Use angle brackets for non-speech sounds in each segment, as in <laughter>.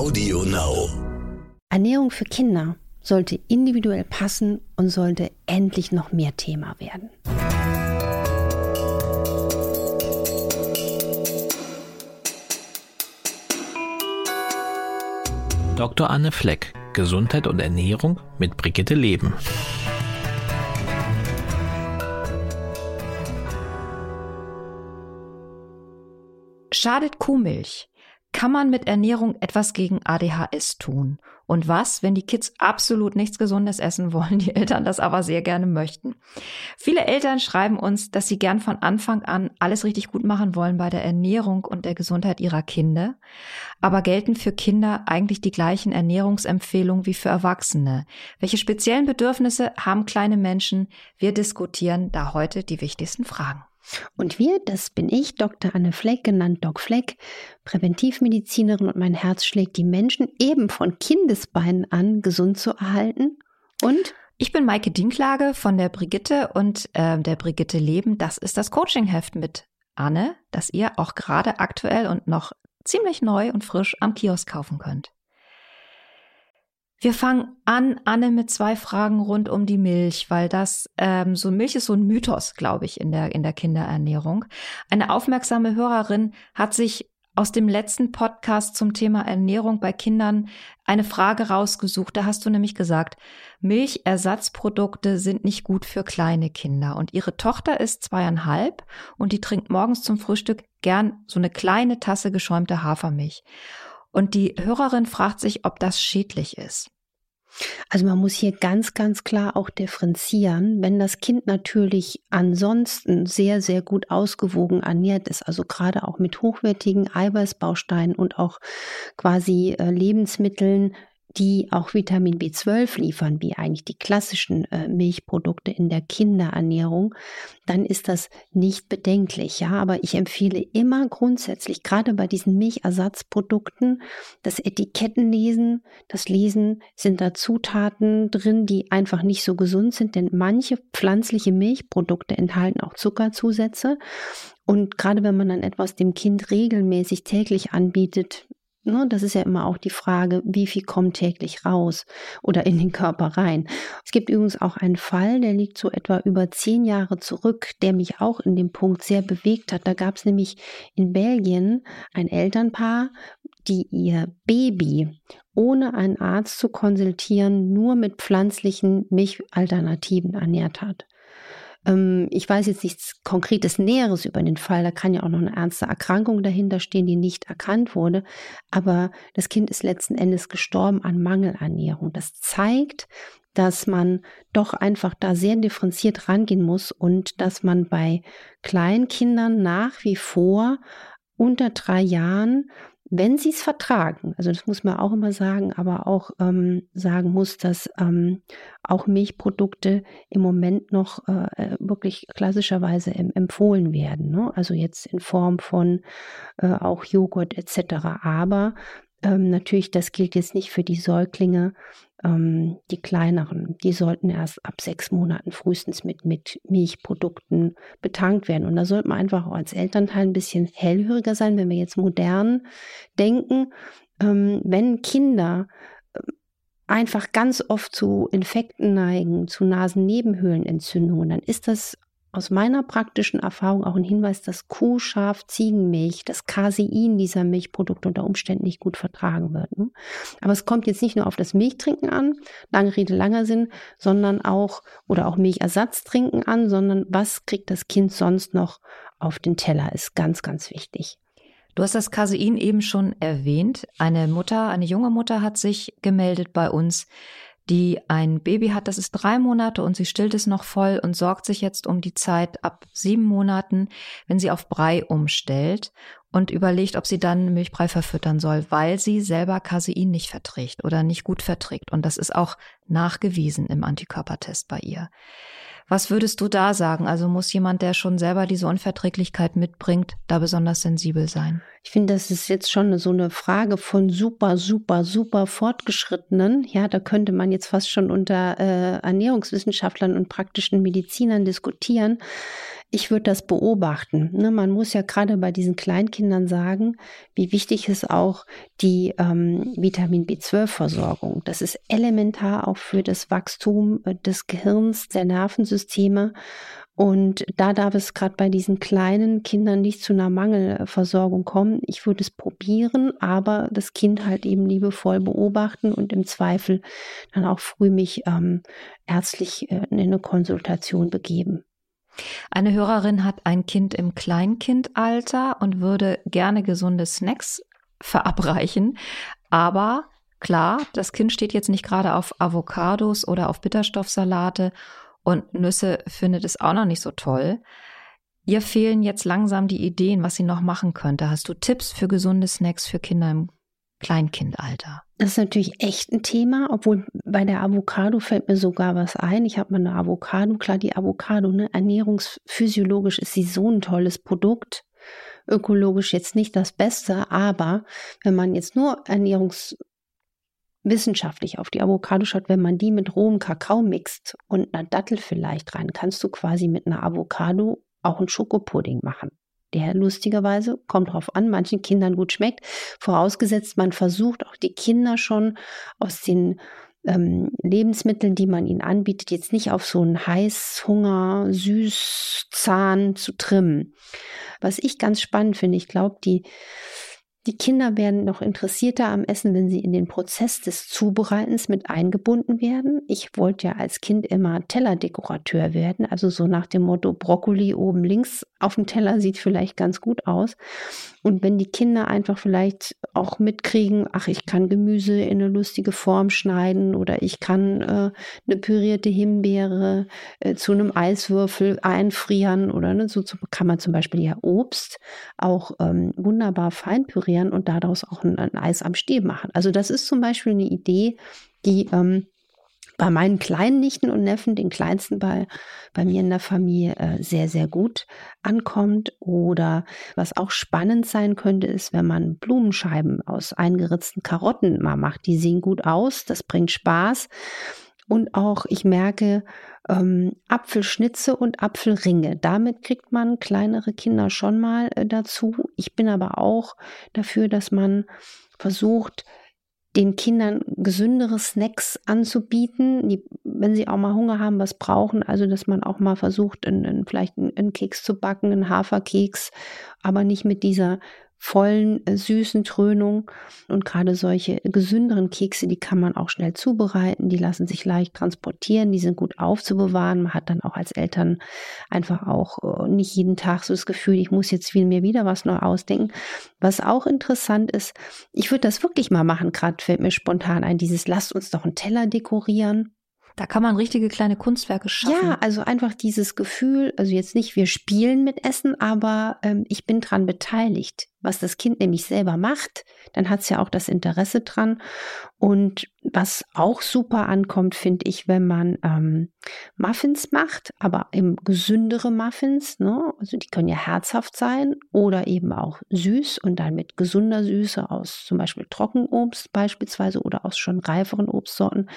Audio Now. Ernährung für Kinder sollte individuell passen und sollte endlich noch mehr Thema werden. Dr. Anne Fleck, Gesundheit und Ernährung mit Brigitte Leben. Schadet Kuhmilch? Kann man mit Ernährung etwas gegen ADHS tun? Und was, wenn die Kids absolut nichts Gesundes essen wollen, die Eltern das aber sehr gerne möchten? Viele Eltern schreiben uns, dass sie gern von Anfang an alles richtig gut machen wollen bei der Ernährung und der Gesundheit ihrer Kinder. Aber gelten für Kinder eigentlich die gleichen Ernährungsempfehlungen wie für Erwachsene? Welche speziellen Bedürfnisse haben kleine Menschen? Wir diskutieren da heute die wichtigsten Fragen. Und wir, das bin ich, Dr. Anne Fleck, genannt Doc Fleck, Präventivmedizinerin und mein Herz schlägt die Menschen eben von Kindesbeinen an gesund zu erhalten. Und ich bin Maike Dinklage von der Brigitte und äh, der Brigitte Leben. Das ist das Coachingheft mit Anne, das ihr auch gerade aktuell und noch ziemlich neu und frisch am Kiosk kaufen könnt. Wir fangen an, Anne, mit zwei Fragen rund um die Milch, weil das ähm, so Milch ist so ein Mythos, glaube ich, in der in der Kinderernährung. Eine aufmerksame Hörerin hat sich aus dem letzten Podcast zum Thema Ernährung bei Kindern eine Frage rausgesucht. Da hast du nämlich gesagt, Milchersatzprodukte sind nicht gut für kleine Kinder. Und ihre Tochter ist zweieinhalb und die trinkt morgens zum Frühstück gern so eine kleine Tasse geschäumte Hafermilch. Und die Hörerin fragt sich, ob das schädlich ist. Also man muss hier ganz, ganz klar auch differenzieren. Wenn das Kind natürlich ansonsten sehr, sehr gut ausgewogen ernährt ist, also gerade auch mit hochwertigen Eiweißbausteinen und auch quasi äh, Lebensmitteln, die auch Vitamin B12 liefern, wie eigentlich die klassischen äh, Milchprodukte in der Kinderernährung, dann ist das nicht bedenklich. Ja, aber ich empfehle immer grundsätzlich, gerade bei diesen Milchersatzprodukten, das Etikettenlesen, das Lesen, sind da Zutaten drin, die einfach nicht so gesund sind, denn manche pflanzliche Milchprodukte enthalten auch Zuckerzusätze. Und gerade wenn man dann etwas dem Kind regelmäßig täglich anbietet, Ne, das ist ja immer auch die Frage, wie viel kommt täglich raus oder in den Körper rein. Es gibt übrigens auch einen Fall, der liegt so etwa über zehn Jahre zurück, der mich auch in dem Punkt sehr bewegt hat. Da gab es nämlich in Belgien ein Elternpaar, die ihr Baby ohne einen Arzt zu konsultieren nur mit pflanzlichen Milchalternativen ernährt hat. Ähm, ich weiß jetzt nichts Konkretes Näheres über den Fall. Da kann ja auch noch eine ernste Erkrankung dahinter stehen, die nicht erkannt wurde. Aber das Kind ist letzten Endes gestorben an Mangelernährung. Das zeigt, dass man doch einfach da sehr differenziert rangehen muss und dass man bei Kleinkindern nach wie vor unter drei Jahren wenn sie es vertragen, also das muss man auch immer sagen, aber auch ähm, sagen muss, dass ähm, auch Milchprodukte im Moment noch äh, wirklich klassischerweise em empfohlen werden. Ne? Also jetzt in Form von äh, auch Joghurt etc. Aber ähm, natürlich, das gilt jetzt nicht für die Säuglinge, ähm, die kleineren. Die sollten erst ab sechs Monaten frühestens mit, mit Milchprodukten betankt werden. Und da sollte man einfach auch als Elternteil ein bisschen hellhöriger sein, wenn wir jetzt modern denken. Ähm, wenn Kinder äh, einfach ganz oft zu Infekten neigen, zu Nasennebenhöhlenentzündungen, dann ist das aus meiner praktischen Erfahrung auch ein Hinweis, dass Kuh, Schaf, Ziegenmilch, das Casein dieser Milchprodukte unter Umständen nicht gut vertragen wird. Ne? Aber es kommt jetzt nicht nur auf das Milchtrinken an, lange Rede, langer Sinn, sondern auch, oder auch Milchersatztrinken an, sondern was kriegt das Kind sonst noch auf den Teller, ist ganz, ganz wichtig. Du hast das Casein eben schon erwähnt. Eine Mutter, eine junge Mutter hat sich gemeldet bei uns, die ein Baby hat, das ist drei Monate und sie stillt es noch voll und sorgt sich jetzt um die Zeit ab sieben Monaten, wenn sie auf Brei umstellt und überlegt, ob sie dann Milchbrei verfüttern soll, weil sie selber Casein nicht verträgt oder nicht gut verträgt. Und das ist auch nachgewiesen im Antikörpertest bei ihr. Was würdest du da sagen? Also muss jemand, der schon selber diese Unverträglichkeit mitbringt, da besonders sensibel sein? Ich finde, das ist jetzt schon so eine Frage von super, super, super fortgeschrittenen. Ja, da könnte man jetzt fast schon unter äh, Ernährungswissenschaftlern und praktischen Medizinern diskutieren. Ich würde das beobachten. Ne? Man muss ja gerade bei diesen Kleinkindern sagen, wie wichtig ist auch die ähm, Vitamin B12-Versorgung. Das ist elementar auch für das Wachstum äh, des Gehirns, der Nervensysteme. Und da darf es gerade bei diesen kleinen Kindern nicht zu einer Mangelversorgung kommen. Ich würde es probieren, aber das Kind halt eben liebevoll beobachten und im Zweifel dann auch früh mich ähm, ärztlich äh, in eine Konsultation begeben. Eine Hörerin hat ein Kind im Kleinkindalter und würde gerne gesunde Snacks verabreichen, aber klar, das Kind steht jetzt nicht gerade auf Avocados oder auf Bitterstoffsalate und Nüsse findet es auch noch nicht so toll. Ihr fehlen jetzt langsam die Ideen, was sie noch machen könnte. Hast du Tipps für gesunde Snacks für Kinder im Kleinkindalter? Das ist natürlich echt ein Thema, obwohl bei der Avocado fällt mir sogar was ein. Ich habe mal eine Avocado, klar, die Avocado, ne, ernährungsphysiologisch ist sie so ein tolles Produkt. Ökologisch jetzt nicht das Beste, aber wenn man jetzt nur ernährungs wissenschaftlich auf die Avocado schaut, wenn man die mit rohem Kakao mixt und einer Dattel vielleicht rein, kannst du quasi mit einer Avocado auch einen Schokopudding machen. Der lustigerweise kommt drauf an, manchen Kindern gut schmeckt. Vorausgesetzt, man versucht auch die Kinder schon aus den ähm, Lebensmitteln, die man ihnen anbietet, jetzt nicht auf so einen Heißhunger, Süßzahn zu trimmen. Was ich ganz spannend finde, ich glaube, die die Kinder werden noch interessierter am Essen, wenn sie in den Prozess des Zubereitens mit eingebunden werden. Ich wollte ja als Kind immer Tellerdekorateur werden, also so nach dem Motto Brokkoli oben links auf dem Teller sieht vielleicht ganz gut aus. Und wenn die Kinder einfach vielleicht auch mitkriegen, ach, ich kann Gemüse in eine lustige Form schneiden oder ich kann äh, eine pürierte Himbeere äh, zu einem Eiswürfel einfrieren oder ne, so kann man zum Beispiel ja Obst auch ähm, wunderbar fein pürieren pürieren und daraus auch ein, ein, Eis am Stiel machen. Also das ist zum Beispiel eine Idee, die ähm, bei meinen kleinen Nichten und Neffen, den kleinsten bei, bei mir in der Familie, äh, sehr, sehr gut ankommt. Oder was auch spannend sein könnte, ist, wenn man Blumenscheiben aus eingeritzten Karotten mal macht. Die sehen gut aus, das bringt Spaß. Und auch, ich merke, ähm, Apfelschnitze und Apfelringe. Damit kriegt man kleinere Kinder schon mal äh, dazu. Ich bin aber auch dafür, dass man versucht, den Kindern gesündere Snacks anzubieten, die, wenn sie auch mal Hunger haben, was brauchen. Also, dass man auch mal versucht, in, in vielleicht einen, einen Keks zu backen, einen Haferkeks, aber nicht mit dieser vollen, äh, süßen Trönung. Und gerade solche gesünderen Kekse, die kann man auch schnell zubereiten, die lassen sich leicht transportieren, die sind gut aufzubewahren. Man hat dann auch als Eltern einfach auch äh, nicht jeden Tag so das Gefühl, ich muss jetzt viel mir wieder was neu ausdenken. Was auch interessant ist, ich würde das wirklich mal machen, gerade fällt mir spontan ein, dieses lasst uns doch einen Teller dekorieren. Da kann man richtige kleine Kunstwerke schaffen. Ja, also einfach dieses Gefühl, also jetzt nicht, wir spielen mit Essen, aber ähm, ich bin dran beteiligt. Was das Kind nämlich selber macht, dann hat es ja auch das Interesse dran. Und was auch super ankommt, finde ich, wenn man ähm, Muffins macht, aber eben gesündere Muffins, ne? Also die können ja herzhaft sein oder eben auch süß und dann mit gesunder Süße aus zum Beispiel Trockenobst beispielsweise oder aus schon reiferen Obstsorten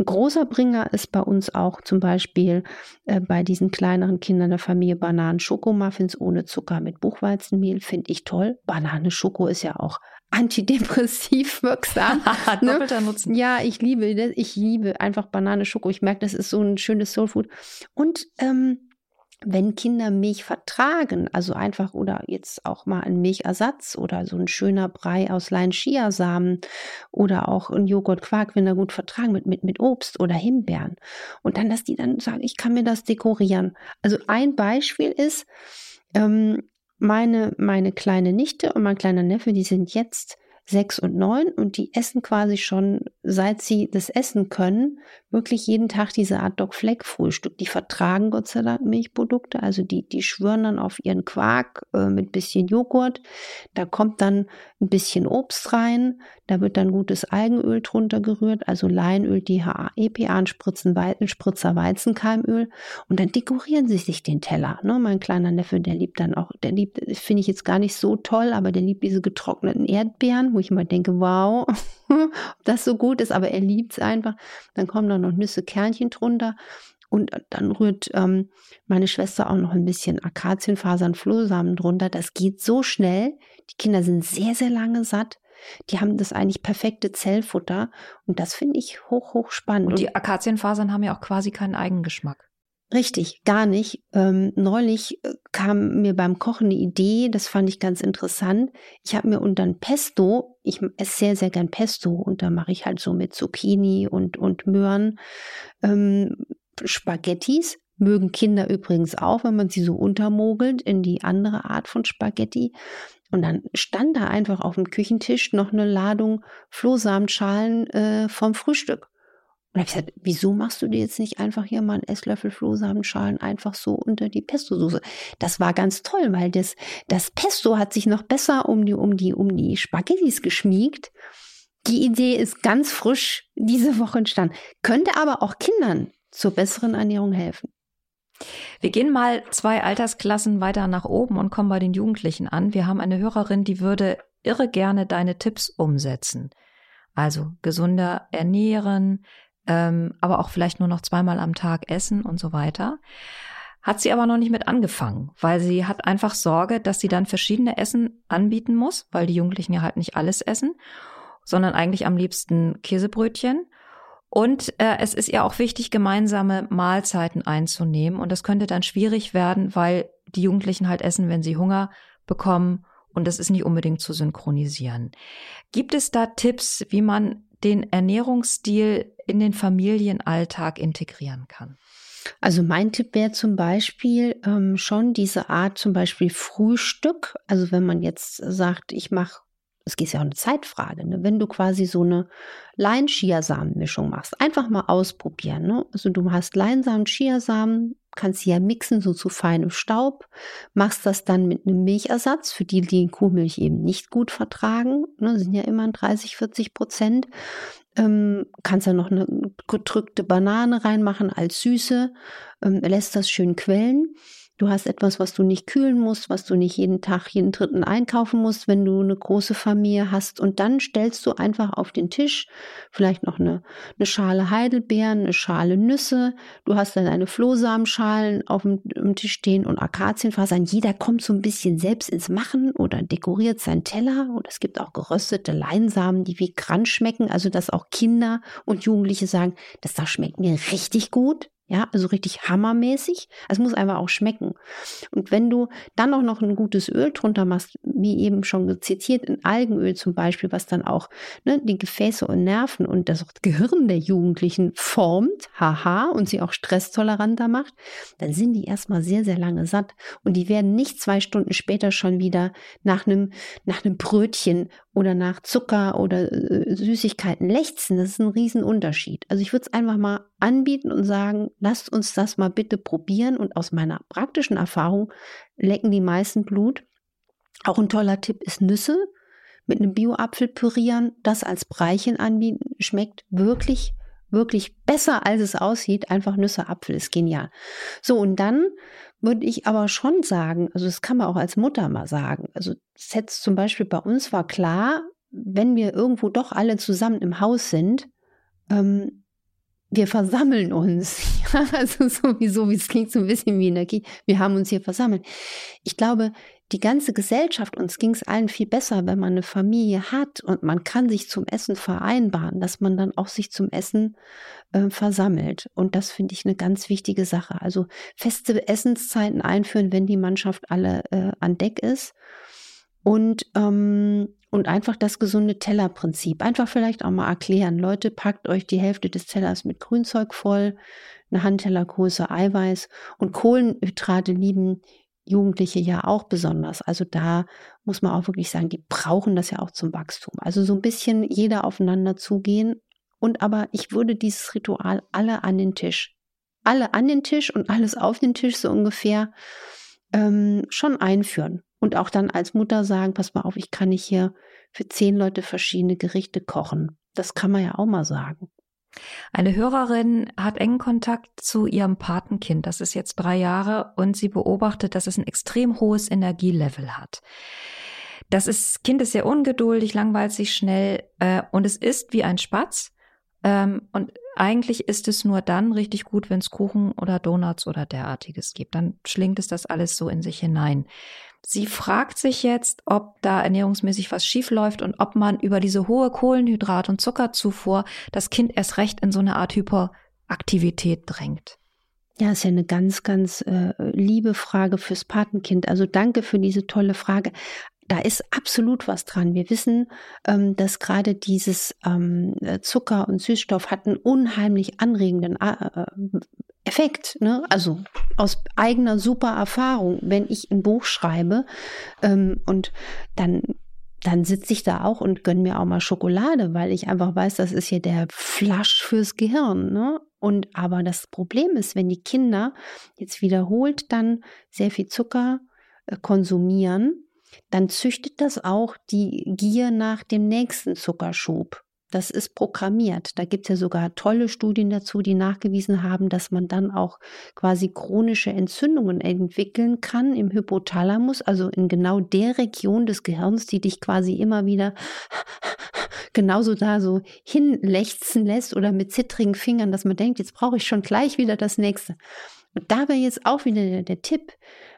ein großer Bringer ist bei uns auch zum Beispiel äh, bei diesen kleineren Kindern der Familie Bananen Schokomuffins ohne Zucker mit Buchweizenmehl. Finde ich toll. Banane Schoko ist ja auch <laughs> antidepressiv wirksam. <laughs> ne? Doppelter Nutzen. Ja, ich liebe das. Ich liebe einfach Banane Schoko. Ich merke, das ist so ein schönes Soulfood. Und ähm, wenn Kinder Milch vertragen, also einfach oder jetzt auch mal ein Milchersatz oder so ein schöner Brei aus Lein-Chiasamen oder auch ein Joghurt-Quark, wenn er gut vertragen mit, mit, mit Obst oder Himbeeren. Und dann, dass die dann sagen, ich kann mir das dekorieren. Also ein Beispiel ist, ähm, meine, meine kleine Nichte und mein kleiner Neffe, die sind jetzt sechs und neun und die essen quasi schon, seit sie das essen können, wirklich jeden Tag diese Art Dog Fleck Frühstück. Die vertragen Gott sei Dank Milchprodukte, also die, die schwören dann auf ihren Quark äh, mit bisschen Joghurt. Da kommt dann ein bisschen Obst rein, da wird dann gutes Algenöl drunter gerührt, also Leinöl, DHA, EPA, Spritzen, Spritzer Weizenkeimöl und dann dekorieren sie sich den Teller. Ne? Mein kleiner Neffe, der liebt dann auch, der liebt, finde ich jetzt gar nicht so toll, aber der liebt diese getrockneten Erdbeeren, wo ich immer denke, wow, ob <laughs> das so gut ist, aber er liebt es einfach. Dann kommen da noch Nüsse, Kernchen drunter. Und dann rührt ähm, meine Schwester auch noch ein bisschen Akazienfasern, Flohsamen drunter. Das geht so schnell. Die Kinder sind sehr, sehr lange satt. Die haben das eigentlich perfekte Zellfutter. Und das finde ich hoch, hoch spannend. Und die Akazienfasern haben ja auch quasi keinen Eigengeschmack. Richtig, gar nicht. Ähm, neulich äh, kam mir beim Kochen eine Idee, das fand ich ganz interessant. Ich habe mir unter ein Pesto, ich esse sehr, sehr gern Pesto und da mache ich halt so mit Zucchini und, und Möhren ähm, Spaghettis. Mögen Kinder übrigens auch, wenn man sie so untermogelt in die andere Art von Spaghetti. Und dann stand da einfach auf dem Küchentisch noch eine Ladung Flohsamenschalen äh, vom Frühstück. Und habe ich gesagt, wieso machst du dir jetzt nicht einfach hier mal einen Esslöffel Flohsamenschalen einfach so unter die Pesto-Soße? Das war ganz toll, weil das, das Pesto hat sich noch besser um die, um die, um die Spaghettis geschmiegt. Die Idee ist ganz frisch diese Woche entstanden. Könnte aber auch Kindern zur besseren Ernährung helfen. Wir gehen mal zwei Altersklassen weiter nach oben und kommen bei den Jugendlichen an. Wir haben eine Hörerin, die würde irre gerne deine Tipps umsetzen. Also gesunder ernähren, ähm, aber auch vielleicht nur noch zweimal am Tag essen und so weiter. Hat sie aber noch nicht mit angefangen, weil sie hat einfach Sorge, dass sie dann verschiedene Essen anbieten muss, weil die Jugendlichen ja halt nicht alles essen, sondern eigentlich am liebsten Käsebrötchen. Und äh, es ist ihr auch wichtig, gemeinsame Mahlzeiten einzunehmen. Und das könnte dann schwierig werden, weil die Jugendlichen halt essen, wenn sie Hunger bekommen. Und das ist nicht unbedingt zu synchronisieren. Gibt es da Tipps, wie man den Ernährungsstil in den Familienalltag integrieren kann? Also mein Tipp wäre zum Beispiel ähm, schon diese Art zum Beispiel Frühstück. Also wenn man jetzt sagt, ich mache, es geht ja auch eine Zeitfrage, ne? wenn du quasi so eine Lein-Chiasamen-Mischung machst, einfach mal ausprobieren. Ne? Also du hast Leinsamen, Chiasamen, kannst sie ja mixen so zu feinem Staub, machst das dann mit einem Milchersatz, für die, die Kuhmilch eben nicht gut vertragen, ne, sind ja immer 30, 40 Prozent. Ähm, kannst da noch eine gedrückte Banane reinmachen als Süße, ähm, lässt das schön quellen. Du hast etwas, was du nicht kühlen musst, was du nicht jeden Tag, jeden dritten einkaufen musst, wenn du eine große Familie hast. Und dann stellst du einfach auf den Tisch vielleicht noch eine, eine Schale Heidelbeeren, eine Schale Nüsse. Du hast dann deine Flohsamenschalen auf dem, Tisch stehen und Akazienfasern. Jeder kommt so ein bisschen selbst ins Machen oder dekoriert seinen Teller. Und es gibt auch geröstete Leinsamen, die wie Kranz schmecken. Also, dass auch Kinder und Jugendliche sagen, das da schmeckt mir richtig gut. Ja, also richtig hammermäßig. Es muss einfach auch schmecken. Und wenn du dann auch noch ein gutes Öl drunter machst, wie eben schon zitiert, in Algenöl zum Beispiel, was dann auch ne, die Gefäße und Nerven und das Gehirn der Jugendlichen formt, haha, und sie auch stresstoleranter macht, dann sind die erstmal sehr, sehr lange satt. Und die werden nicht zwei Stunden später schon wieder nach einem, nach einem Brötchen oder nach Zucker oder äh, Süßigkeiten lechzen. Das ist ein Riesenunterschied. Also ich würde es einfach mal anbieten und sagen, lasst uns das mal bitte probieren. Und aus meiner praktischen Erfahrung lecken die meisten Blut. Auch ein toller Tipp ist Nüsse mit einem Bio-Apfel pürieren, das als Breichen anbieten. Schmeckt wirklich, wirklich besser, als es aussieht. Einfach Nüsse, Apfel ist genial. So, und dann würde ich aber schon sagen, also das kann man auch als Mutter mal sagen. Also jetzt zum Beispiel bei uns war klar, wenn wir irgendwo doch alle zusammen im Haus sind, ähm, wir versammeln uns. <laughs> Also sowieso, wie es klingt so ein bisschen wie Energie. Wir haben uns hier versammelt. Ich glaube, die ganze Gesellschaft, uns ging es allen viel besser, wenn man eine Familie hat und man kann sich zum Essen vereinbaren, dass man dann auch sich zum Essen äh, versammelt. Und das finde ich eine ganz wichtige Sache. Also feste Essenszeiten einführen, wenn die Mannschaft alle äh, an Deck ist. Und ähm, und einfach das gesunde Tellerprinzip. Einfach vielleicht auch mal erklären. Leute, packt euch die Hälfte des Tellers mit Grünzeug voll, eine Handtellergröße Eiweiß und Kohlenhydrate lieben Jugendliche ja auch besonders. Also da muss man auch wirklich sagen, die brauchen das ja auch zum Wachstum. Also so ein bisschen jeder aufeinander zugehen. Und aber ich würde dieses Ritual alle an den Tisch, alle an den Tisch und alles auf den Tisch so ungefähr ähm, schon einführen und auch dann als Mutter sagen, pass mal auf, ich kann nicht hier für zehn Leute verschiedene Gerichte kochen. Das kann man ja auch mal sagen. Eine Hörerin hat engen Kontakt zu ihrem Patenkind. Das ist jetzt drei Jahre und sie beobachtet, dass es ein extrem hohes Energielevel hat. Das ist, Kind ist sehr ungeduldig, langweilt sich schnell äh, und es ist wie ein Spatz. Ähm, und eigentlich ist es nur dann richtig gut, wenn es Kuchen oder Donuts oder derartiges gibt. Dann schlingt es das alles so in sich hinein. Sie fragt sich jetzt, ob da ernährungsmäßig was schief läuft und ob man über diese hohe Kohlenhydrat- und Zuckerzufuhr das Kind erst recht in so eine Art Hyperaktivität drängt. Ja, ist ja eine ganz, ganz äh, liebe Frage fürs Patenkind. Also danke für diese tolle Frage. Da ist absolut was dran. Wir wissen, ähm, dass gerade dieses ähm, Zucker und Süßstoff hat einen unheimlich anregenden äh, Effekt. Ne? Also aus eigener super Erfahrung, wenn ich ein Buch schreibe ähm, und dann dann sitze ich da auch und gönne mir auch mal Schokolade, weil ich einfach weiß, das ist hier der Flasch fürs Gehirn. Ne? Und aber das Problem ist, wenn die Kinder jetzt wiederholt dann sehr viel Zucker äh, konsumieren, dann züchtet das auch die Gier nach dem nächsten Zuckerschub. Das ist programmiert. Da gibt es ja sogar tolle Studien dazu, die nachgewiesen haben, dass man dann auch quasi chronische Entzündungen entwickeln kann im Hypothalamus, also in genau der Region des Gehirns, die dich quasi immer wieder <laughs> genauso da so hinlechzen lässt oder mit zittrigen Fingern, dass man denkt, jetzt brauche ich schon gleich wieder das nächste. Und da wäre jetzt auch wieder der, der Tipp,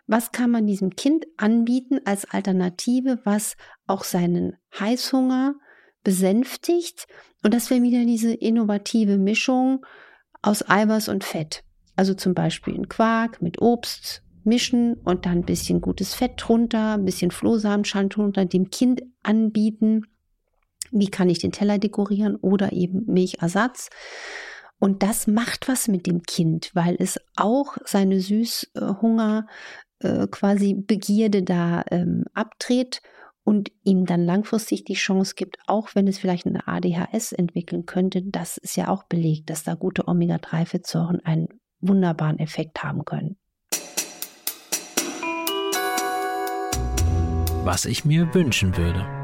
was kann man diesem Kind anbieten als Alternative, was auch seinen Heißhunger, besänftigt. Und das wäre wieder diese innovative Mischung aus Eiweiß und Fett. Also zum Beispiel ein Quark mit Obst mischen und dann ein bisschen gutes Fett drunter, ein bisschen Flohsamenschalen drunter, dem Kind anbieten. Wie kann ich den Teller dekorieren oder eben Milchersatz? Und das macht was mit dem Kind, weil es auch seine Süßhunger äh, quasi Begierde da ähm, abdreht und ihm dann langfristig die Chance gibt, auch wenn es vielleicht eine ADHS entwickeln könnte, das ist ja auch belegt, dass da gute Omega-3-Fettsäuren einen wunderbaren Effekt haben können. Was ich mir wünschen würde.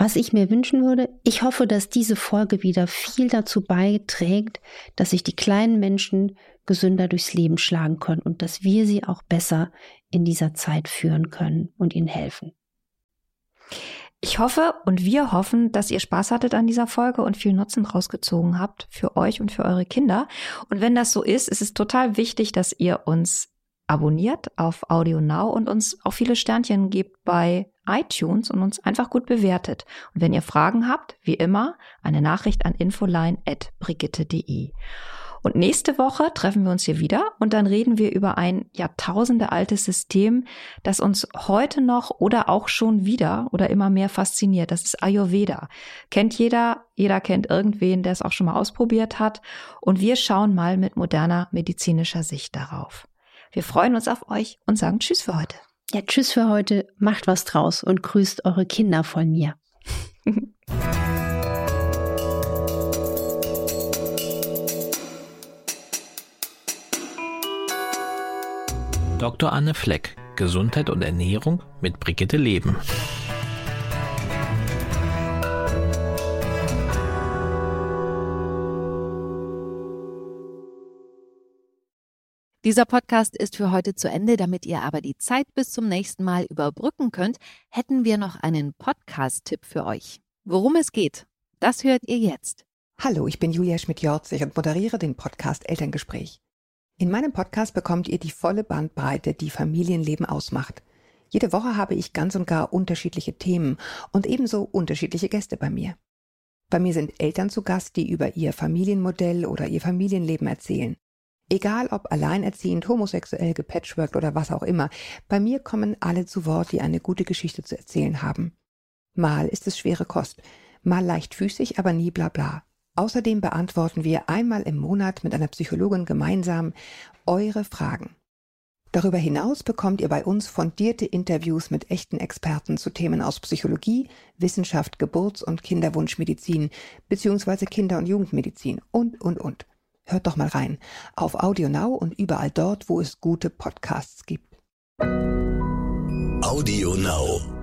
Was ich mir wünschen würde, ich hoffe, dass diese Folge wieder viel dazu beiträgt, dass sich die kleinen Menschen gesünder durchs Leben schlagen können und dass wir sie auch besser in dieser Zeit führen können und ihnen helfen. Ich hoffe und wir hoffen, dass ihr Spaß hattet an dieser Folge und viel Nutzen rausgezogen habt für euch und für eure Kinder. Und wenn das so ist, ist es total wichtig, dass ihr uns abonniert auf Audio Now und uns auch viele Sternchen gebt bei iTunes und uns einfach gut bewertet. Und wenn ihr Fragen habt, wie immer, eine Nachricht an infoline.brigitte.de. Und nächste Woche treffen wir uns hier wieder und dann reden wir über ein Jahrtausende altes System, das uns heute noch oder auch schon wieder oder immer mehr fasziniert. Das ist Ayurveda. Kennt jeder, jeder kennt irgendwen, der es auch schon mal ausprobiert hat. Und wir schauen mal mit moderner medizinischer Sicht darauf. Wir freuen uns auf euch und sagen Tschüss für heute. Ja, Tschüss für heute. Macht was draus und grüßt eure Kinder von mir. Dr. Anne Fleck, Gesundheit und Ernährung mit Brigitte Leben. Dieser Podcast ist für heute zu Ende. Damit ihr aber die Zeit bis zum nächsten Mal überbrücken könnt, hätten wir noch einen Podcast-Tipp für euch. Worum es geht, das hört ihr jetzt. Hallo, ich bin Julia Schmidt-Jorzig und moderiere den Podcast Elterngespräch. In meinem Podcast bekommt ihr die volle Bandbreite, die Familienleben ausmacht. Jede Woche habe ich ganz und gar unterschiedliche Themen und ebenso unterschiedliche Gäste bei mir. Bei mir sind Eltern zu Gast, die über ihr Familienmodell oder ihr Familienleben erzählen. Egal ob alleinerziehend, homosexuell, gepatchworked oder was auch immer, bei mir kommen alle zu Wort, die eine gute Geschichte zu erzählen haben. Mal ist es schwere Kost, mal leichtfüßig, aber nie bla bla. Außerdem beantworten wir einmal im Monat mit einer Psychologin gemeinsam eure Fragen. Darüber hinaus bekommt ihr bei uns fundierte Interviews mit echten Experten zu Themen aus Psychologie, Wissenschaft, Geburts- und Kinderwunschmedizin bzw. Kinder- und Jugendmedizin und, und, und. Hört doch mal rein auf Audio Now und überall dort, wo es gute Podcasts gibt. Audio Now.